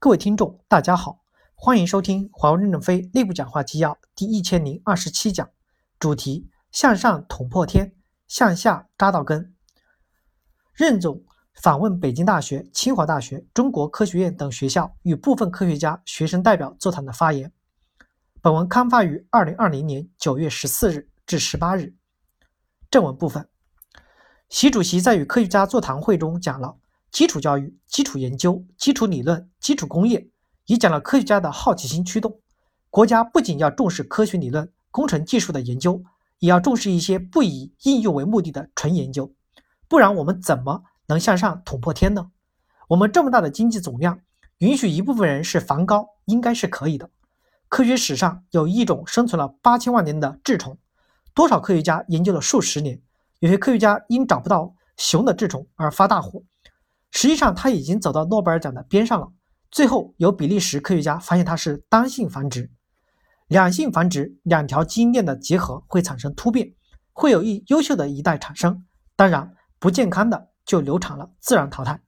各位听众，大家好，欢迎收听华为任正非内部讲话纪要第一千零二十七讲，主题：向上捅破天，向下扎到根。任总访问北京大学、清华大学、中国科学院等学校，与部分科学家、学生代表座谈的发言。本文刊发于二零二零年九月十四日至十八日。正文部分，习主席在与科学家座谈会中讲了。基础教育、基础研究、基础理论、基础工业，也讲了科学家的好奇心驱动。国家不仅要重视科学理论、工程技术的研究，也要重视一些不以应用为目的的纯研究。不然，我们怎么能向上捅破天呢？我们这么大的经济总量，允许一部分人是梵高，应该是可以的。科学史上有一种生存了八千万年的痔虫，多少科学家研究了数十年，有些科学家因找不到熊的智虫而发大火。实际上，它已经走到诺贝尔奖的边上了。最后，有比利时科学家发现它是单性繁殖，两性繁殖，两条基因链的结合会产生突变，会有一优秀的一代产生。当然，不健康的就流产了，自然淘汰。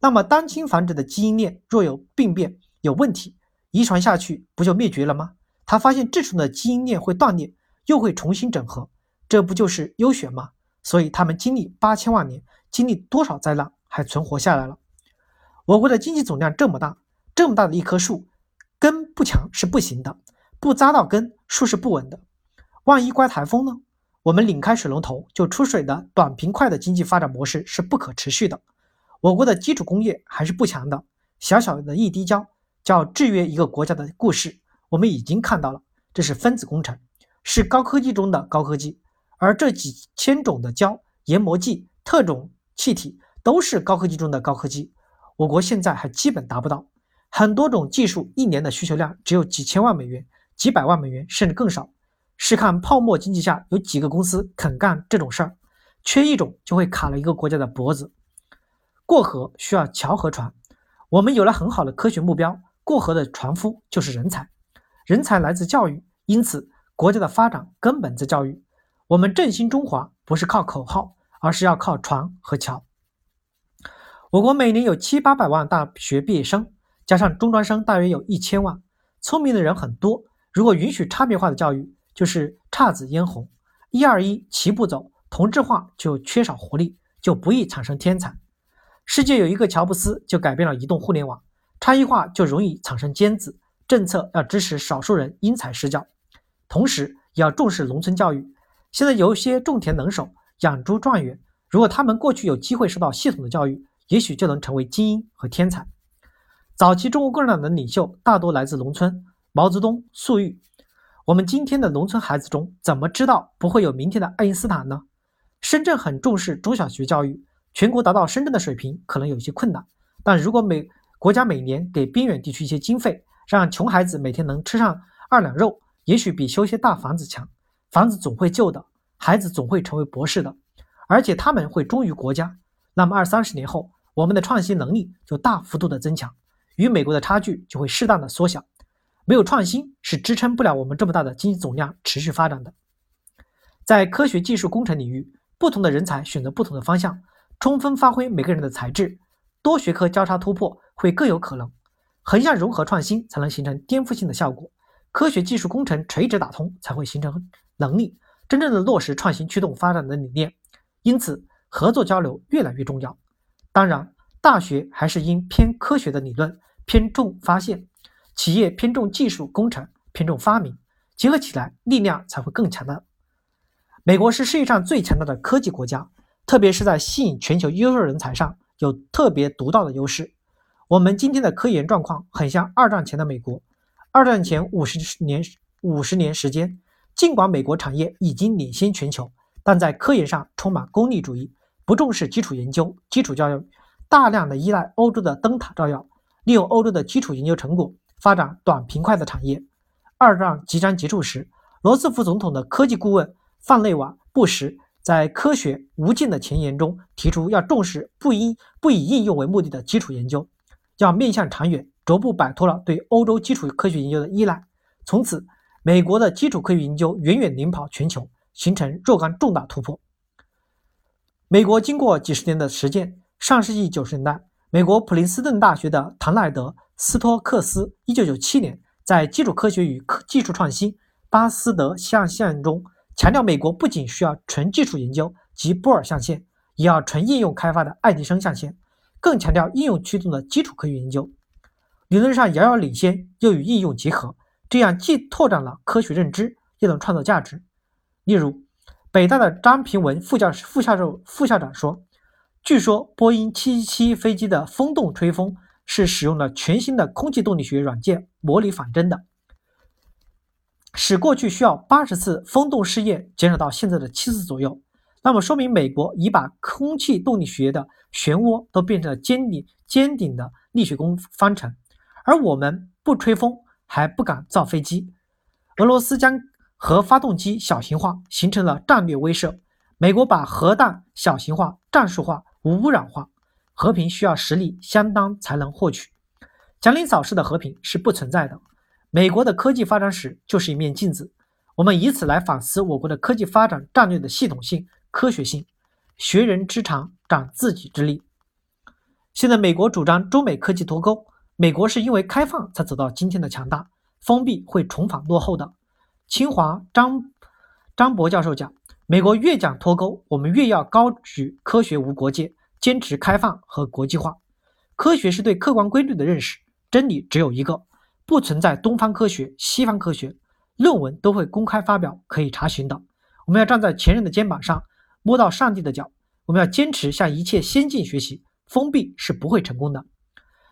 那么，单亲繁殖的基因链若有病变、有问题，遗传下去不就灭绝了吗？他发现这种的基因链会断裂，又会重新整合，这不就是优选吗？所以，他们经历八千万年，经历多少灾难？还存活下来了。我国的经济总量这么大，这么大的一棵树，根不强是不行的，不扎到根，树是不稳的。万一刮台风呢？我们拧开水龙头就出水的短平快的经济发展模式是不可持续的。我国的基础工业还是不强的，小小的一滴胶叫制约一个国家的故事，我们已经看到了，这是分子工程，是高科技中的高科技。而这几千种的胶、研磨剂、特种气体。都是高科技中的高科技，我国现在还基本达不到。很多种技术一年的需求量只有几千万美元、几百万美元，甚至更少。试看泡沫经济下有几个公司肯干这种事儿？缺一种就会卡了一个国家的脖子。过河需要桥和船，我们有了很好的科学目标，过河的船夫就是人才。人才来自教育，因此国家的发展根本在教育。我们振兴中华不是靠口号，而是要靠船和桥。我国每年有七八百万大学毕业生，加上中专生，大约有一千万。聪明的人很多，如果允许差别化的教育，就是姹紫嫣红，一二一齐步走。同质化就缺少活力，就不易产生天才。世界有一个乔布斯，就改变了移动互联网。差异化就容易产生尖子。政策要支持少数人因材施教，同时也要重视农村教育。现在有一些种田能手、养猪状元，如果他们过去有机会受到系统的教育，也许就能成为精英和天才。早期中国共产党的领袖大多来自农村，毛泽东、粟裕。我们今天的农村孩子中，怎么知道不会有明天的爱因斯坦呢？深圳很重视中小学教育，全国达到深圳的水平可能有些困难。但如果每国家每年给边远地区一些经费，让穷孩子每天能吃上二两肉，也许比修些大房子强。房子总会旧的，孩子总会成为博士的，而且他们会忠于国家。那么二三十年后。我们的创新能力就大幅度的增强，与美国的差距就会适当的缩小。没有创新是支撑不了我们这么大的经济总量持续发展的。在科学技术工程领域，不同的人才选择不同的方向，充分发挥每个人的才智，多学科交叉突破会更有可能。横向融合创新才能形成颠覆性的效果，科学技术工程垂直打通才会形成能力，真正的落实创新驱动发展的理念。因此，合作交流越来越重要。当然，大学还是应偏科学的理论，偏重发现；企业偏重技术工程，偏重发明，结合起来力量才会更强大。美国是世界上最强大的科技国家，特别是在吸引全球优秀人才上有特别独到的优势。我们今天的科研状况很像二战前的美国。二战前五十年五十年时间，尽管美国产业已经领先全球，但在科研上充满功利主义。不重视基础研究、基础教育，大量的依赖欧洲的灯塔照耀，利用欧洲的基础研究成果发展短平快的产业。二战即将结束时，罗斯福总统的科技顾问范内瓦·布什在《科学无尽》的前沿中提出，要重视不以不以应用为目的的基础研究，要面向长远，逐步摆脱了对欧洲基础科学研究的依赖。从此，美国的基础科学研究远远领跑全球，形成若干重大突破。美国经过几十年的实践，上世纪九十年代，美国普林斯顿大学的唐奈德斯托克斯1997年在《基础科学与科技术创新：巴斯德象限》中强调，美国不仅需要纯技术研究及波尔象限，也要纯应用开发的爱迪生象限，更强调应用驱动的基础科学研究。理论上遥遥领先，又与应用结合，这样既拓展了科学认知，又能创造价值。例如，北大的张平文副教、副校授、副校长说：“据说波音777飞机的风洞吹风是使用了全新的空气动力学软件模拟仿真的，使过去需要八十次风洞试验减少到现在的七次左右。那么说明美国已把空气动力学的漩涡都变成了尖顶尖顶的力学工方程。”而我们不吹风，还不敢造飞机。俄罗斯将核发动机小型化，形成了战略威慑。美国把核弹小型化、战术化、无污染化。和平需要实力相当才能获取。祥林嫂式的和平是不存在的。美国的科技发展史就是一面镜子，我们以此来反思我国的科技发展战略的系统性、科学性。学人之长，长自己之力。现在美国主张中美科技脱钩。美国是因为开放才走到今天的强大，封闭会重返落后的。清华张张博教授讲，美国越讲脱钩，我们越要高举科学无国界，坚持开放和国际化。科学是对客观规律的认识，真理只有一个，不存在东方科学、西方科学，论文都会公开发表，可以查询的。我们要站在前人的肩膀上，摸到上帝的脚。我们要坚持向一切先进学习，封闭是不会成功的。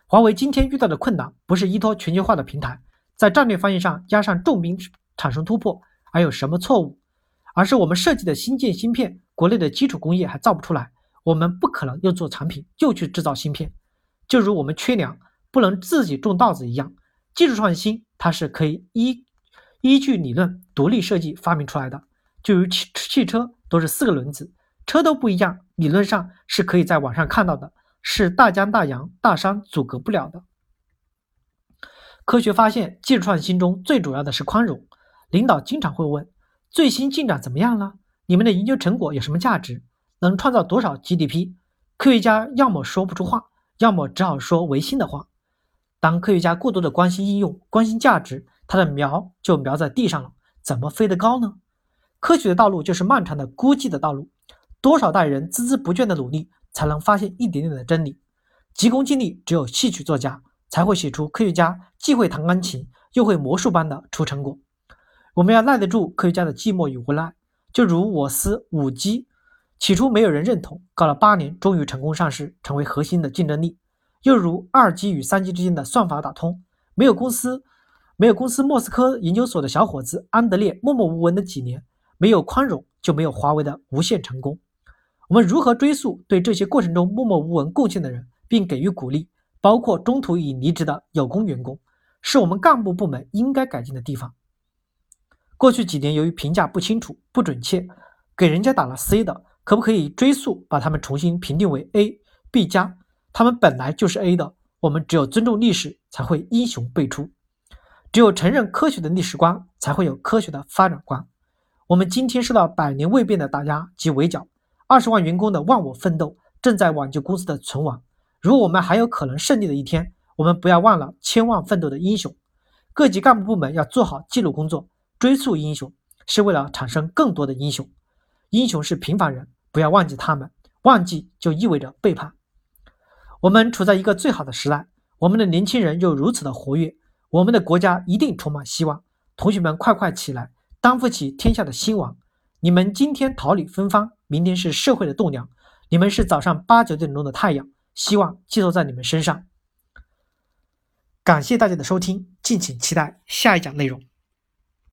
华为今天遇到的困难，不是依托全球化的平台，在战略方向上加上重兵产生突破，还有什么错误？而是我们设计的新建芯片，国内的基础工业还造不出来，我们不可能又做产品又去制造芯片。就如我们缺粮，不能自己种稻子一样，技术创新它是可以依依据理论独立设计发明出来的。就如汽汽车都是四个轮子，车都不一样，理论上是可以在网上看到的。是大江大洋大山阻隔不了的。科学发现、技术创新中最主要的是宽容。领导经常会问：最新进展怎么样了？你们的研究成果有什么价值？能创造多少 GDP？科学家要么说不出话，要么只好说违心的话。当科学家过多的关心应用、关心价值，他的苗就苗在地上了，怎么飞得高呢？科学的道路就是漫长的孤寂的道路，多少代人孜孜不倦的努力。才能发现一点点的真理，急功近利，只有戏曲作家才会写出科学家既会弹钢琴又会魔术般的出成果。我们要耐得住科学家的寂寞与无奈，就如我司五 G，起初没有人认同，搞了八年，终于成功上市，成为核心的竞争力。又如二 G 与三 G 之间的算法打通，没有公司，没有公司莫斯科研究所的小伙子安德烈默默无闻的几年，没有宽容，就没有华为的无限成功。我们如何追溯对这些过程中默默无闻贡献的人，并给予鼓励，包括中途已离职的有功员工，是我们干部部门应该改进的地方。过去几年，由于评价不清楚、不准确，给人家打了 C 的，可不可以追溯，把他们重新评定为 A、B 加？他们本来就是 A 的。我们只有尊重历史，才会英雄辈出；只有承认科学的历史观，才会有科学的发展观。我们今天受到百年未变的打压及围剿。二十万员工的忘我奋斗，正在挽救公司的存亡。如果我们还有可能胜利的一天，我们不要忘了千万奋斗的英雄。各级干部部门要做好记录工作，追溯英雄，是为了产生更多的英雄。英雄是平凡人，不要忘记他们，忘记就意味着背叛。我们处在一个最好的时代，我们的年轻人又如此的活跃，我们的国家一定充满希望。同学们，快快起来，担负起天下的兴亡。你们今天桃李芬芳。明天是社会的栋梁，你们是早上八九点钟的太阳，希望寄托在你们身上。感谢大家的收听，敬请期待下一讲内容。